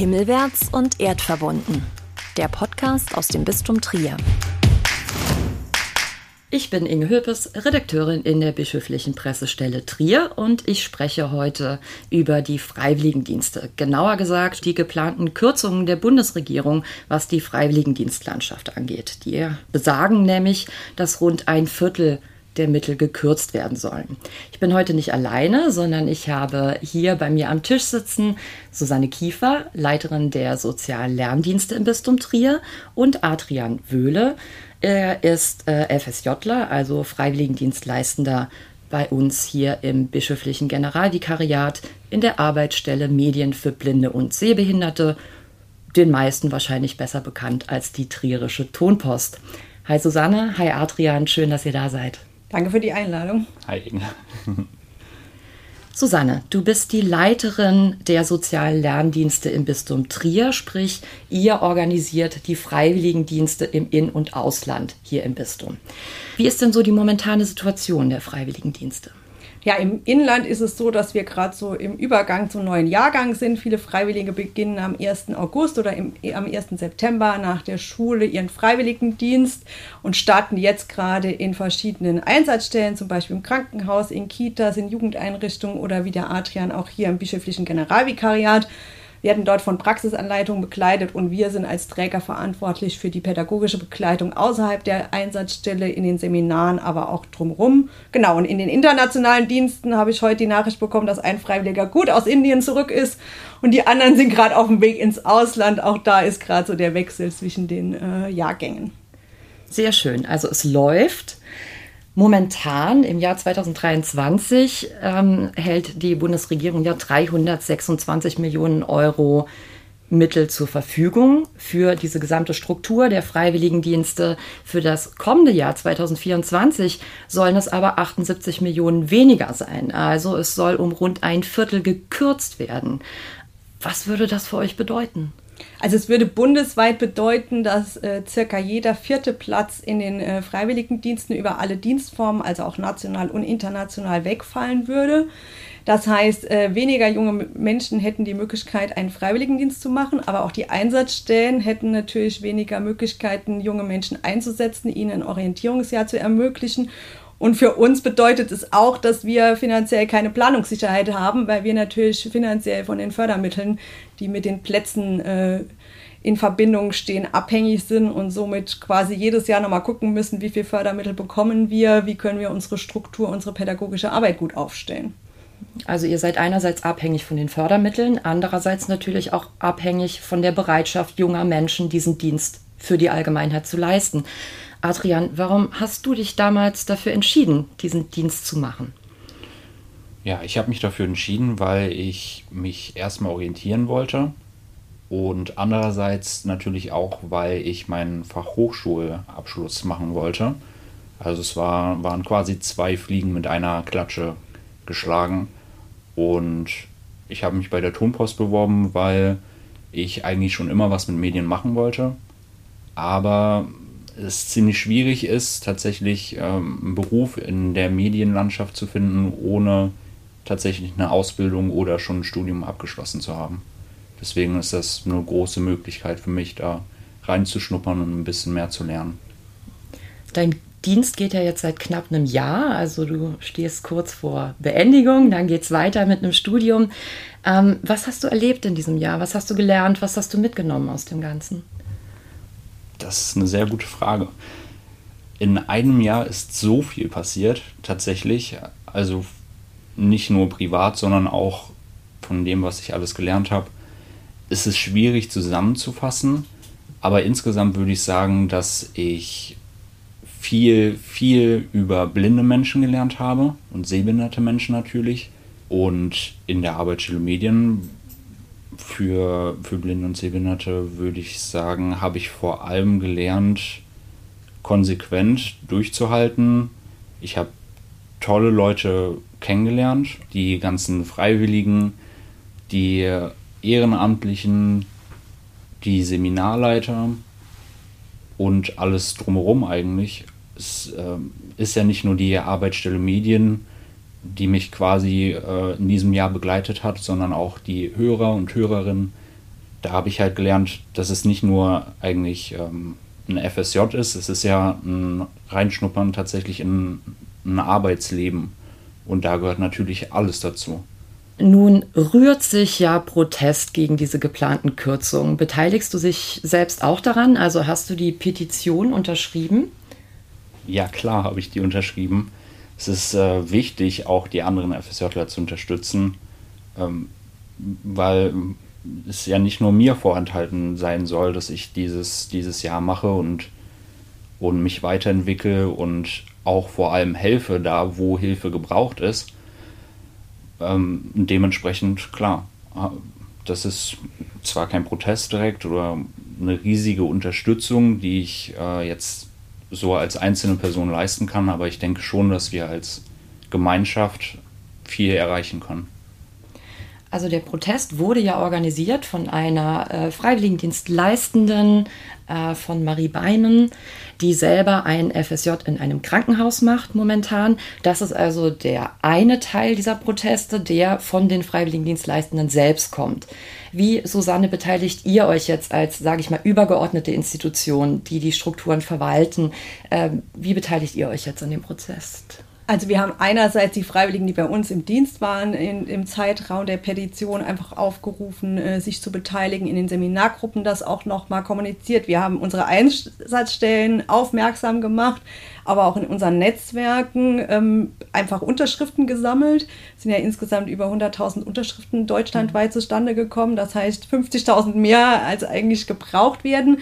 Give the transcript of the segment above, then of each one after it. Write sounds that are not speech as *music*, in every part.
Himmelwärts und erdverbunden. Der Podcast aus dem Bistum Trier. Ich bin Inge Höpes, Redakteurin in der bischöflichen Pressestelle Trier und ich spreche heute über die Freiwilligendienste. Genauer gesagt die geplanten Kürzungen der Bundesregierung, was die Freiwilligendienstlandschaft angeht. Die besagen nämlich, dass rund ein Viertel der Mittel gekürzt werden sollen. Ich bin heute nicht alleine, sondern ich habe hier bei mir am Tisch sitzen Susanne Kiefer, Leiterin der sozialen Lerndienste im Bistum Trier und Adrian Wöhle. Er ist äh, FSJler, also Freiwilligendienstleistender bei uns hier im bischöflichen Generalvikariat in der Arbeitsstelle Medien für Blinde und Sehbehinderte, den meisten wahrscheinlich besser bekannt als die Trierische Tonpost. Hi Susanne, hi Adrian, schön, dass ihr da seid. Danke für die Einladung. Hi Inge. *laughs* Susanne, du bist die Leiterin der sozialen Lerndienste im Bistum Trier, sprich ihr organisiert die Freiwilligendienste im In- und Ausland hier im Bistum. Wie ist denn so die momentane Situation der Freiwilligendienste? Ja, im Inland ist es so, dass wir gerade so im Übergang zum neuen Jahrgang sind. Viele Freiwillige beginnen am 1. August oder im, am 1. September nach der Schule ihren Freiwilligendienst und starten jetzt gerade in verschiedenen Einsatzstellen, zum Beispiel im Krankenhaus, in Kitas, in Jugendeinrichtungen oder wie der Adrian auch hier im bischöflichen Generalvikariat werden dort von Praxisanleitungen begleitet und wir sind als Träger verantwortlich für die pädagogische Begleitung außerhalb der Einsatzstelle, in den Seminaren, aber auch drumherum. Genau, und in den internationalen Diensten habe ich heute die Nachricht bekommen, dass ein Freiwilliger gut aus Indien zurück ist und die anderen sind gerade auf dem Weg ins Ausland. Auch da ist gerade so der Wechsel zwischen den äh, Jahrgängen. Sehr schön. Also es läuft. Momentan im Jahr 2023 ähm, hält die Bundesregierung ja 326 Millionen Euro Mittel zur Verfügung für diese gesamte Struktur der Freiwilligendienste. Für das kommende Jahr 2024 sollen es aber 78 Millionen weniger sein. Also es soll um rund ein Viertel gekürzt werden. Was würde das für euch bedeuten? Also es würde bundesweit bedeuten, dass äh, circa jeder vierte Platz in den äh, Freiwilligendiensten über alle Dienstformen, also auch national und international, wegfallen würde. Das heißt, äh, weniger junge Menschen hätten die Möglichkeit, einen Freiwilligendienst zu machen, aber auch die Einsatzstellen hätten natürlich weniger Möglichkeiten, junge Menschen einzusetzen, ihnen ein Orientierungsjahr zu ermöglichen. Und für uns bedeutet es auch, dass wir finanziell keine Planungssicherheit haben, weil wir natürlich finanziell von den Fördermitteln, die mit den Plätzen äh, in Verbindung stehen, abhängig sind und somit quasi jedes Jahr nochmal gucken müssen, wie viel Fördermittel bekommen wir, wie können wir unsere Struktur, unsere pädagogische Arbeit gut aufstellen. Also ihr seid einerseits abhängig von den Fördermitteln, andererseits natürlich auch abhängig von der Bereitschaft junger Menschen, diesen Dienst für die Allgemeinheit zu leisten. Adrian, warum hast du dich damals dafür entschieden, diesen Dienst zu machen? Ja, ich habe mich dafür entschieden, weil ich mich erstmal orientieren wollte und andererseits natürlich auch, weil ich meinen Fachhochschulabschluss machen wollte. Also es war, waren quasi zwei Fliegen mit einer Klatsche geschlagen und ich habe mich bei der Tonpost beworben, weil ich eigentlich schon immer was mit Medien machen wollte, aber es ziemlich schwierig ist, tatsächlich ähm, einen Beruf in der Medienlandschaft zu finden, ohne tatsächlich eine Ausbildung oder schon ein Studium abgeschlossen zu haben. Deswegen ist das eine große Möglichkeit für mich, da reinzuschnuppern und ein bisschen mehr zu lernen. Dein Dienst geht ja jetzt seit knapp einem Jahr, also du stehst kurz vor Beendigung, dann geht es weiter mit einem Studium. Ähm, was hast du erlebt in diesem Jahr? Was hast du gelernt? Was hast du mitgenommen aus dem Ganzen? Das ist eine sehr gute Frage. In einem Jahr ist so viel passiert, tatsächlich. Also nicht nur privat, sondern auch von dem, was ich alles gelernt habe. Es ist schwierig zusammenzufassen, aber insgesamt würde ich sagen, dass ich viel, viel über blinde Menschen gelernt habe und sehbehinderte Menschen natürlich. Und in der Arbeitsstelle Medien für, für Blinde und Sehbehinderte würde ich sagen, habe ich vor allem gelernt, konsequent durchzuhalten. Ich habe tolle Leute kennengelernt, die ganzen Freiwilligen, die Ehrenamtlichen, die Seminarleiter und alles drumherum eigentlich. Es äh, ist ja nicht nur die Arbeitsstelle Medien, die mich quasi äh, in diesem Jahr begleitet hat, sondern auch die Hörer und Hörerinnen, da habe ich halt gelernt, dass es nicht nur eigentlich ähm, ein FSJ ist, es ist ja ein Reinschnuppern tatsächlich in ein Arbeitsleben. Und da gehört natürlich alles dazu. Nun rührt sich ja Protest gegen diese geplanten Kürzungen. Beteiligst du dich selbst auch daran? Also hast du die Petition unterschrieben? Ja, klar habe ich die unterschrieben. Es ist äh, wichtig, auch die anderen FSJler zu unterstützen, ähm, weil es ja nicht nur mir vorenthalten sein soll, dass ich dieses, dieses Jahr mache und, und mich weiterentwickle und auch vor allem helfe, da wo Hilfe gebraucht ist. Ähm, dementsprechend, klar, das ist zwar kein Protest direkt oder eine riesige Unterstützung, die ich äh, jetzt so als einzelne Person leisten kann, aber ich denke schon, dass wir als Gemeinschaft viel erreichen können. Also der Protest wurde ja organisiert von einer äh, Freiwilligendienstleistenden äh, von Marie Beinen, die selber ein FSJ in einem Krankenhaus macht momentan. Das ist also der eine Teil dieser Proteste, der von den Freiwilligendienstleistenden selbst kommt. Wie, Susanne, beteiligt ihr euch jetzt als, sage ich mal, übergeordnete Institution, die die Strukturen verwalten? Äh, wie beteiligt ihr euch jetzt an dem Prozess? Also wir haben einerseits die Freiwilligen, die bei uns im Dienst waren, in, im Zeitraum der Petition einfach aufgerufen, äh, sich zu beteiligen, in den Seminargruppen das auch nochmal kommuniziert. Wir haben unsere Einsatzstellen aufmerksam gemacht, aber auch in unseren Netzwerken ähm, einfach Unterschriften gesammelt. Es sind ja insgesamt über 100.000 Unterschriften deutschlandweit zustande gekommen. Das heißt 50.000 mehr, als eigentlich gebraucht werden.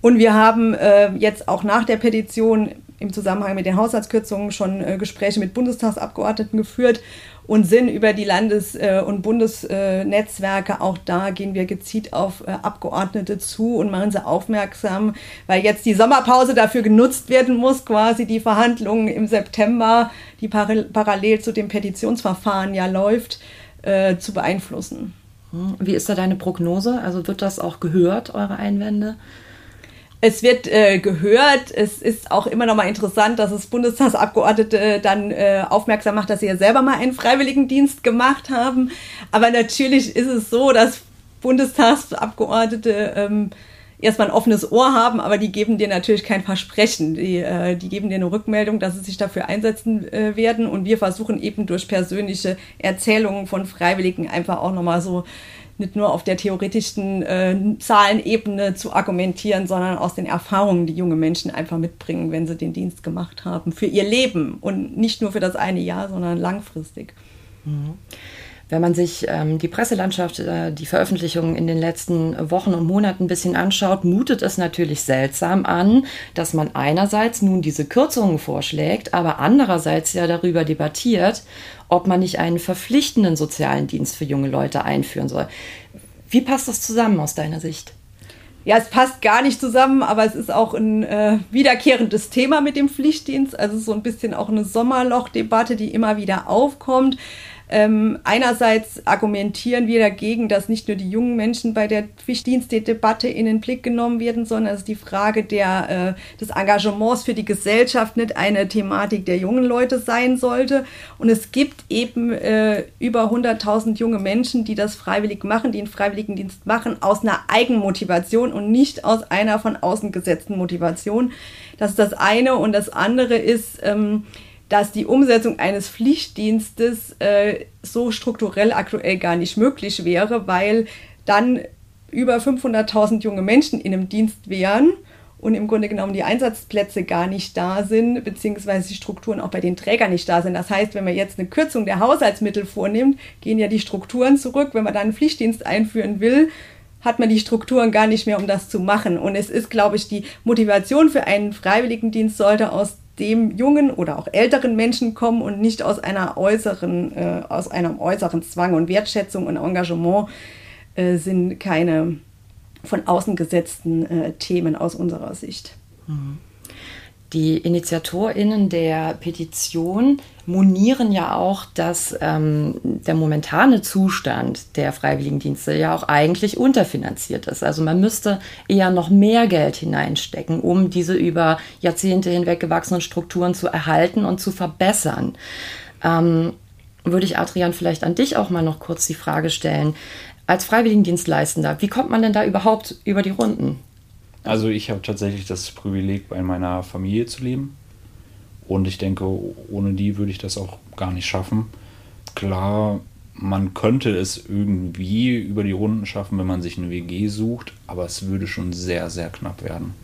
Und wir haben äh, jetzt auch nach der Petition im Zusammenhang mit den Haushaltskürzungen schon äh, Gespräche mit Bundestagsabgeordneten geführt und sind über die Landes- äh, und Bundesnetzwerke. Auch da gehen wir gezielt auf äh, Abgeordnete zu und machen sie aufmerksam, weil jetzt die Sommerpause dafür genutzt werden muss, quasi die Verhandlungen im September, die parallel zu dem Petitionsverfahren ja läuft, äh, zu beeinflussen. Hm, wie ist da deine Prognose? Also wird das auch gehört, eure Einwände? Es wird äh, gehört. Es ist auch immer noch mal interessant, dass es Bundestagsabgeordnete dann äh, aufmerksam macht, dass sie ja selber mal einen Freiwilligendienst gemacht haben. Aber natürlich ist es so, dass Bundestagsabgeordnete ähm, erstmal ein offenes Ohr haben, aber die geben dir natürlich kein Versprechen. Die, äh, die geben dir eine Rückmeldung, dass sie sich dafür einsetzen äh, werden. Und wir versuchen eben durch persönliche Erzählungen von Freiwilligen einfach auch noch mal so nicht nur auf der theoretischen äh, Zahlenebene zu argumentieren, sondern aus den Erfahrungen, die junge Menschen einfach mitbringen, wenn sie den Dienst gemacht haben, für ihr Leben und nicht nur für das eine Jahr, sondern langfristig. Mhm. Wenn man sich ähm, die Presselandschaft, äh, die Veröffentlichungen in den letzten Wochen und Monaten ein bisschen anschaut, mutet es natürlich seltsam an, dass man einerseits nun diese Kürzungen vorschlägt, aber andererseits ja darüber debattiert, ob man nicht einen verpflichtenden sozialen Dienst für junge Leute einführen soll. Wie passt das zusammen aus deiner Sicht? Ja, es passt gar nicht zusammen, aber es ist auch ein äh, wiederkehrendes Thema mit dem Pflichtdienst. Also so ein bisschen auch eine Sommerlochdebatte, die immer wieder aufkommt. Ähm, einerseits argumentieren wir dagegen, dass nicht nur die jungen Menschen bei der Pflichtdienstdebatte in den Blick genommen werden, sondern ist die Frage der, äh, des Engagements für die Gesellschaft nicht eine Thematik der jungen Leute sein sollte. Und es gibt eben äh, über 100.000 junge Menschen, die das freiwillig machen, die einen Freiwilligendienst machen, aus einer Eigenmotivation und nicht aus einer von außen gesetzten Motivation. Das ist das eine. Und das andere ist, ähm, dass die Umsetzung eines Pflichtdienstes äh, so strukturell aktuell gar nicht möglich wäre, weil dann über 500.000 junge Menschen in einem Dienst wären und im Grunde genommen die Einsatzplätze gar nicht da sind, beziehungsweise die Strukturen auch bei den Trägern nicht da sind. Das heißt, wenn man jetzt eine Kürzung der Haushaltsmittel vornimmt, gehen ja die Strukturen zurück. Wenn man dann einen Pflichtdienst einführen will, hat man die Strukturen gar nicht mehr, um das zu machen. Und es ist, glaube ich, die Motivation für einen Freiwilligendienst sollte aus dem jungen oder auch älteren Menschen kommen und nicht aus einer äußeren, äh, aus einem äußeren Zwang und Wertschätzung und Engagement äh, sind keine von außen gesetzten äh, Themen aus unserer Sicht. Mhm. Die InitiatorInnen der Petition monieren ja auch, dass ähm, der momentane Zustand der Freiwilligendienste ja auch eigentlich unterfinanziert ist. Also man müsste eher noch mehr Geld hineinstecken, um diese über Jahrzehnte hinweg gewachsenen Strukturen zu erhalten und zu verbessern. Ähm, würde ich Adrian vielleicht an dich auch mal noch kurz die Frage stellen. Als Freiwilligendienstleistender, wie kommt man denn da überhaupt über die Runden? Also ich habe tatsächlich das Privileg, bei meiner Familie zu leben. Und ich denke, ohne die würde ich das auch gar nicht schaffen. Klar, man könnte es irgendwie über die Runden schaffen, wenn man sich eine WG sucht, aber es würde schon sehr, sehr knapp werden.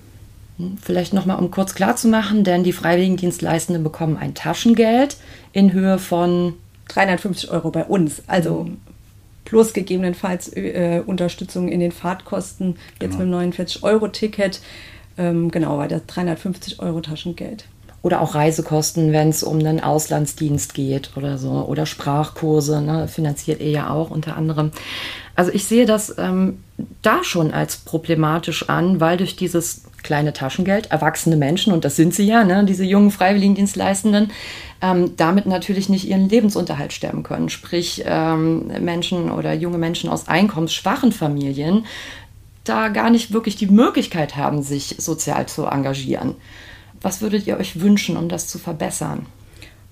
Hm, vielleicht nochmal, um kurz klarzumachen, denn die Freiwilligendienstleistenden bekommen ein Taschengeld in Höhe von 350 Euro bei uns. Also mhm. Plus gegebenenfalls äh, Unterstützung in den Fahrtkosten, jetzt genau. mit dem 49-Euro-Ticket. Ähm, genau, bei der 350 Euro Taschengeld oder auch Reisekosten, wenn es um einen Auslandsdienst geht oder so oder Sprachkurse, ne, finanziert er ja auch unter anderem. Also ich sehe das ähm, da schon als problematisch an, weil durch dieses kleine Taschengeld erwachsene Menschen, und das sind sie ja, ne, diese jungen Freiwilligendienstleistenden, ähm, damit natürlich nicht ihren Lebensunterhalt stemmen können. Sprich, ähm, Menschen oder junge Menschen aus einkommensschwachen Familien da gar nicht wirklich die Möglichkeit haben, sich sozial zu engagieren. Was würdet ihr euch wünschen, um das zu verbessern?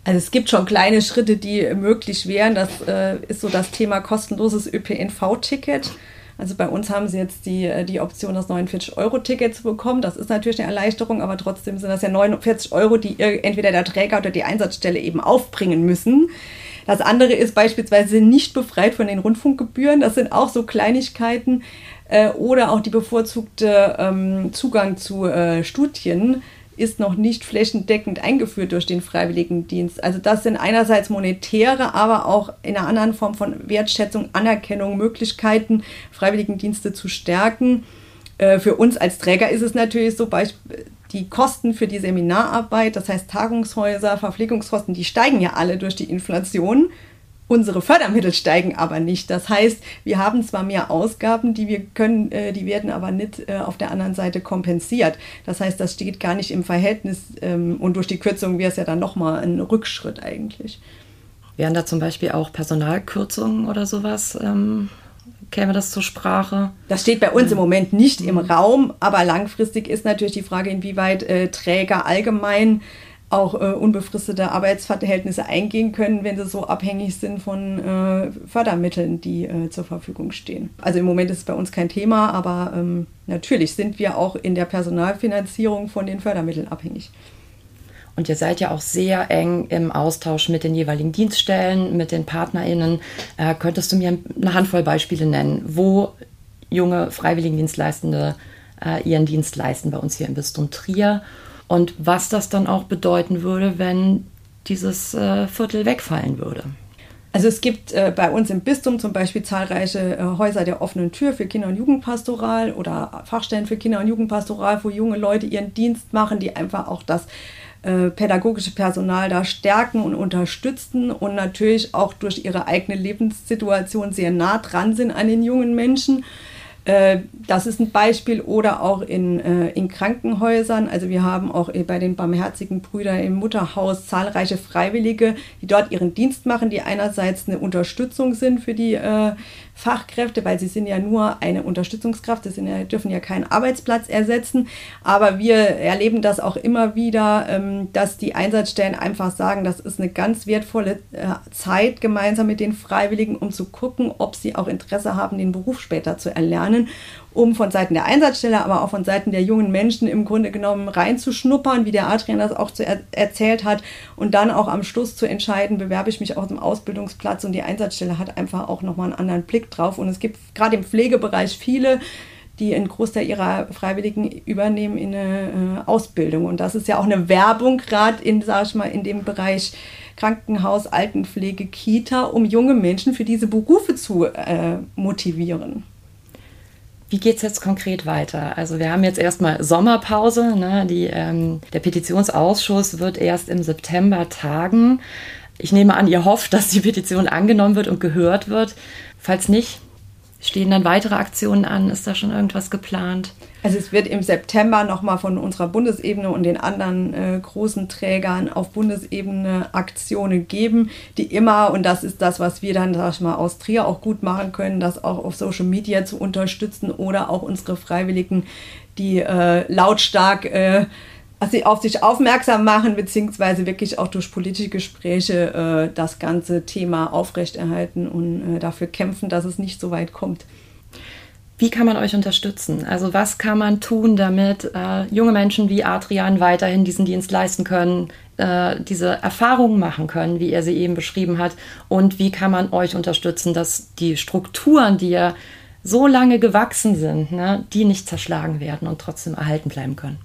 Also es gibt schon kleine Schritte, die möglich wären. Das äh, ist so das Thema kostenloses ÖPNV-Ticket. Also bei uns haben sie jetzt die, äh, die Option, das 49-Euro-Ticket zu bekommen. Das ist natürlich eine Erleichterung, aber trotzdem sind das ja 49 Euro, die entweder der Träger oder die Einsatzstelle eben aufbringen müssen. Das andere ist beispielsweise nicht befreit von den Rundfunkgebühren. Das sind auch so Kleinigkeiten. Äh, oder auch die bevorzugte ähm, Zugang zu äh, Studien ist noch nicht flächendeckend eingeführt durch den Freiwilligendienst. Also das sind einerseits monetäre, aber auch in einer anderen Form von Wertschätzung, Anerkennung, Möglichkeiten, Freiwilligendienste zu stärken. Äh, für uns als Träger ist es natürlich so, die Kosten für die Seminararbeit, das heißt Tagungshäuser, Verpflegungskosten, die steigen ja alle durch die Inflation. Unsere Fördermittel steigen aber nicht. Das heißt, wir haben zwar mehr Ausgaben, die wir können, äh, die werden aber nicht äh, auf der anderen Seite kompensiert. Das heißt, das steht gar nicht im Verhältnis ähm, und durch die Kürzung wäre es ja dann nochmal ein Rückschritt eigentlich. Wären da zum Beispiel auch Personalkürzungen oder sowas? Ähm, käme das zur Sprache? Das steht bei uns im Moment nicht im mhm. Raum, aber langfristig ist natürlich die Frage, inwieweit äh, Träger allgemein auch äh, unbefristete Arbeitsverhältnisse eingehen können, wenn sie so abhängig sind von äh, Fördermitteln, die äh, zur Verfügung stehen. Also im Moment ist es bei uns kein Thema, aber ähm, natürlich sind wir auch in der Personalfinanzierung von den Fördermitteln abhängig. Und ihr seid ja auch sehr eng im Austausch mit den jeweiligen Dienststellen, mit den PartnerInnen. Äh, könntest du mir eine Handvoll Beispiele nennen, wo junge Freiwilligendienstleistende äh, ihren Dienst leisten bei uns hier im Bistum Trier? Und was das dann auch bedeuten würde, wenn dieses äh, Viertel wegfallen würde. Also es gibt äh, bei uns im Bistum zum Beispiel zahlreiche äh, Häuser der offenen Tür für Kinder- und Jugendpastoral oder Fachstellen für Kinder- und Jugendpastoral, wo junge Leute ihren Dienst machen, die einfach auch das äh, pädagogische Personal da stärken und unterstützen und natürlich auch durch ihre eigene Lebenssituation sehr nah dran sind an den jungen Menschen. Äh, das ist ein Beispiel oder auch in, äh, in Krankenhäusern. Also wir haben auch bei den Barmherzigen Brüdern im Mutterhaus zahlreiche Freiwillige, die dort ihren Dienst machen, die einerseits eine Unterstützung sind für die äh, Fachkräfte, weil sie sind ja nur eine Unterstützungskraft, sie ja, dürfen ja keinen Arbeitsplatz ersetzen. Aber wir erleben das auch immer wieder, ähm, dass die Einsatzstellen einfach sagen, das ist eine ganz wertvolle äh, Zeit gemeinsam mit den Freiwilligen, um zu gucken, ob sie auch Interesse haben, den Beruf später zu erlernen um von Seiten der Einsatzstelle, aber auch von Seiten der jungen Menschen im Grunde genommen reinzuschnuppern, wie der Adrian das auch er erzählt hat, und dann auch am Schluss zu entscheiden, bewerbe ich mich auf dem Ausbildungsplatz und die Einsatzstelle hat einfach auch nochmal einen anderen Blick drauf. Und es gibt gerade im Pflegebereich viele, die einen Großteil ihrer Freiwilligen übernehmen in eine äh, Ausbildung. Und das ist ja auch eine Werbung, gerade in, sag ich mal, in dem Bereich Krankenhaus, Altenpflege, Kita, um junge Menschen für diese Berufe zu äh, motivieren. Wie geht es jetzt konkret weiter? Also wir haben jetzt erstmal Sommerpause. Ne? Die, ähm, der Petitionsausschuss wird erst im September tagen. Ich nehme an, ihr hofft, dass die Petition angenommen wird und gehört wird. Falls nicht, Stehen dann weitere Aktionen an? Ist da schon irgendwas geplant? Also es wird im September nochmal von unserer Bundesebene und den anderen äh, großen Trägern auf Bundesebene Aktionen geben, die immer, und das ist das, was wir dann, sag ich mal, aus Trier auch gut machen können, das auch auf Social Media zu unterstützen oder auch unsere Freiwilligen, die äh, lautstark äh, also auf sich aufmerksam machen, beziehungsweise wirklich auch durch politische Gespräche äh, das ganze Thema aufrechterhalten und äh, dafür kämpfen, dass es nicht so weit kommt. Wie kann man euch unterstützen? Also was kann man tun, damit äh, junge Menschen wie Adrian weiterhin diesen Dienst leisten können, äh, diese Erfahrungen machen können, wie er sie eben beschrieben hat? Und wie kann man euch unterstützen, dass die Strukturen, die ja so lange gewachsen sind, ne, die nicht zerschlagen werden und trotzdem erhalten bleiben können?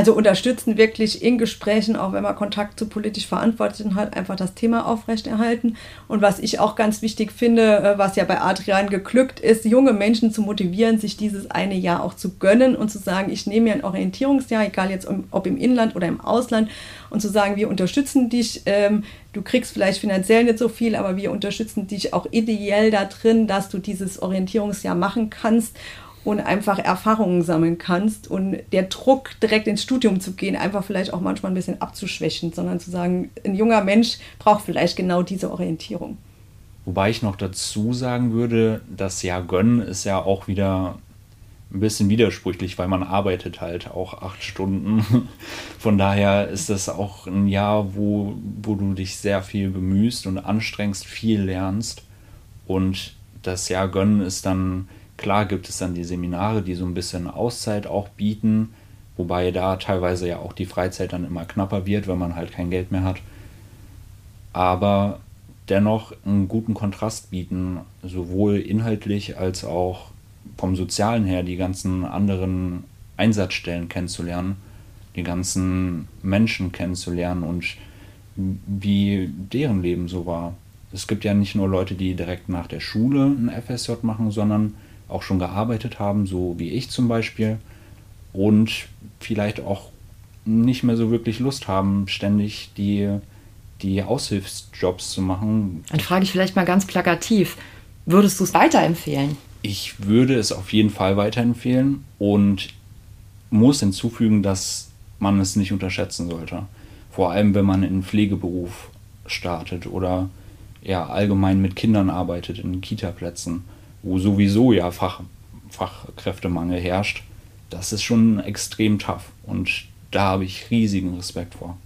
Also unterstützen wirklich in Gesprächen, auch wenn man Kontakt zu politisch Verantwortlichen hat, einfach das Thema aufrechterhalten. Und was ich auch ganz wichtig finde, äh, was ja bei Adrian geglückt ist, junge Menschen zu motivieren, sich dieses eine Jahr auch zu gönnen und zu sagen, ich nehme mir ein Orientierungsjahr, egal jetzt ob im Inland oder im Ausland, und zu sagen, wir unterstützen dich. Ähm, du kriegst vielleicht finanziell nicht so viel, aber wir unterstützen dich auch ideell da drin, dass du dieses Orientierungsjahr machen kannst und einfach Erfahrungen sammeln kannst und der Druck, direkt ins Studium zu gehen, einfach vielleicht auch manchmal ein bisschen abzuschwächen, sondern zu sagen, ein junger Mensch braucht vielleicht genau diese Orientierung. Wobei ich noch dazu sagen würde, das Jahr gönnen ist ja auch wieder ein bisschen widersprüchlich, weil man arbeitet halt auch acht Stunden. *laughs* Von daher ist das auch ein Jahr, wo, wo du dich sehr viel bemühst und anstrengst, viel lernst. Und das Jahr gönnen ist dann Klar gibt es dann die Seminare, die so ein bisschen Auszeit auch bieten, wobei da teilweise ja auch die Freizeit dann immer knapper wird, wenn man halt kein Geld mehr hat. Aber dennoch einen guten Kontrast bieten, sowohl inhaltlich als auch vom Sozialen her, die ganzen anderen Einsatzstellen kennenzulernen, die ganzen Menschen kennenzulernen und wie deren Leben so war. Es gibt ja nicht nur Leute, die direkt nach der Schule ein FSJ machen, sondern auch schon gearbeitet haben, so wie ich zum Beispiel, und vielleicht auch nicht mehr so wirklich Lust haben, ständig die, die Aushilfsjobs zu machen. Dann frage ich vielleicht mal ganz plakativ, würdest du es weiterempfehlen? Ich würde es auf jeden Fall weiterempfehlen und muss hinzufügen, dass man es nicht unterschätzen sollte. Vor allem, wenn man in Pflegeberuf startet oder ja, allgemein mit Kindern arbeitet, in Kita-Plätzen wo sowieso ja Fach, Fachkräftemangel herrscht, das ist schon extrem tough. Und da habe ich riesigen Respekt vor.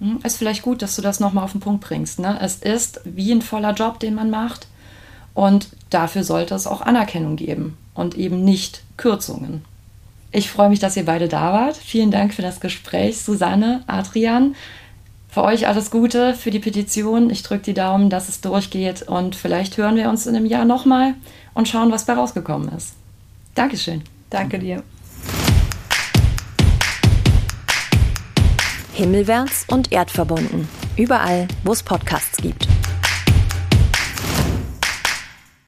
Hm, ist vielleicht gut, dass du das nochmal auf den Punkt bringst. Ne? Es ist wie ein voller Job, den man macht. Und dafür sollte es auch Anerkennung geben und eben nicht Kürzungen. Ich freue mich, dass ihr beide da wart. Vielen Dank für das Gespräch, Susanne, Adrian. Für euch alles Gute für die Petition. Ich drücke die Daumen, dass es durchgeht und vielleicht hören wir uns in einem Jahr nochmal und schauen, was bei rausgekommen ist. Dankeschön. Danke dir. Himmelwärts und erdverbunden. Überall, wo es Podcasts gibt.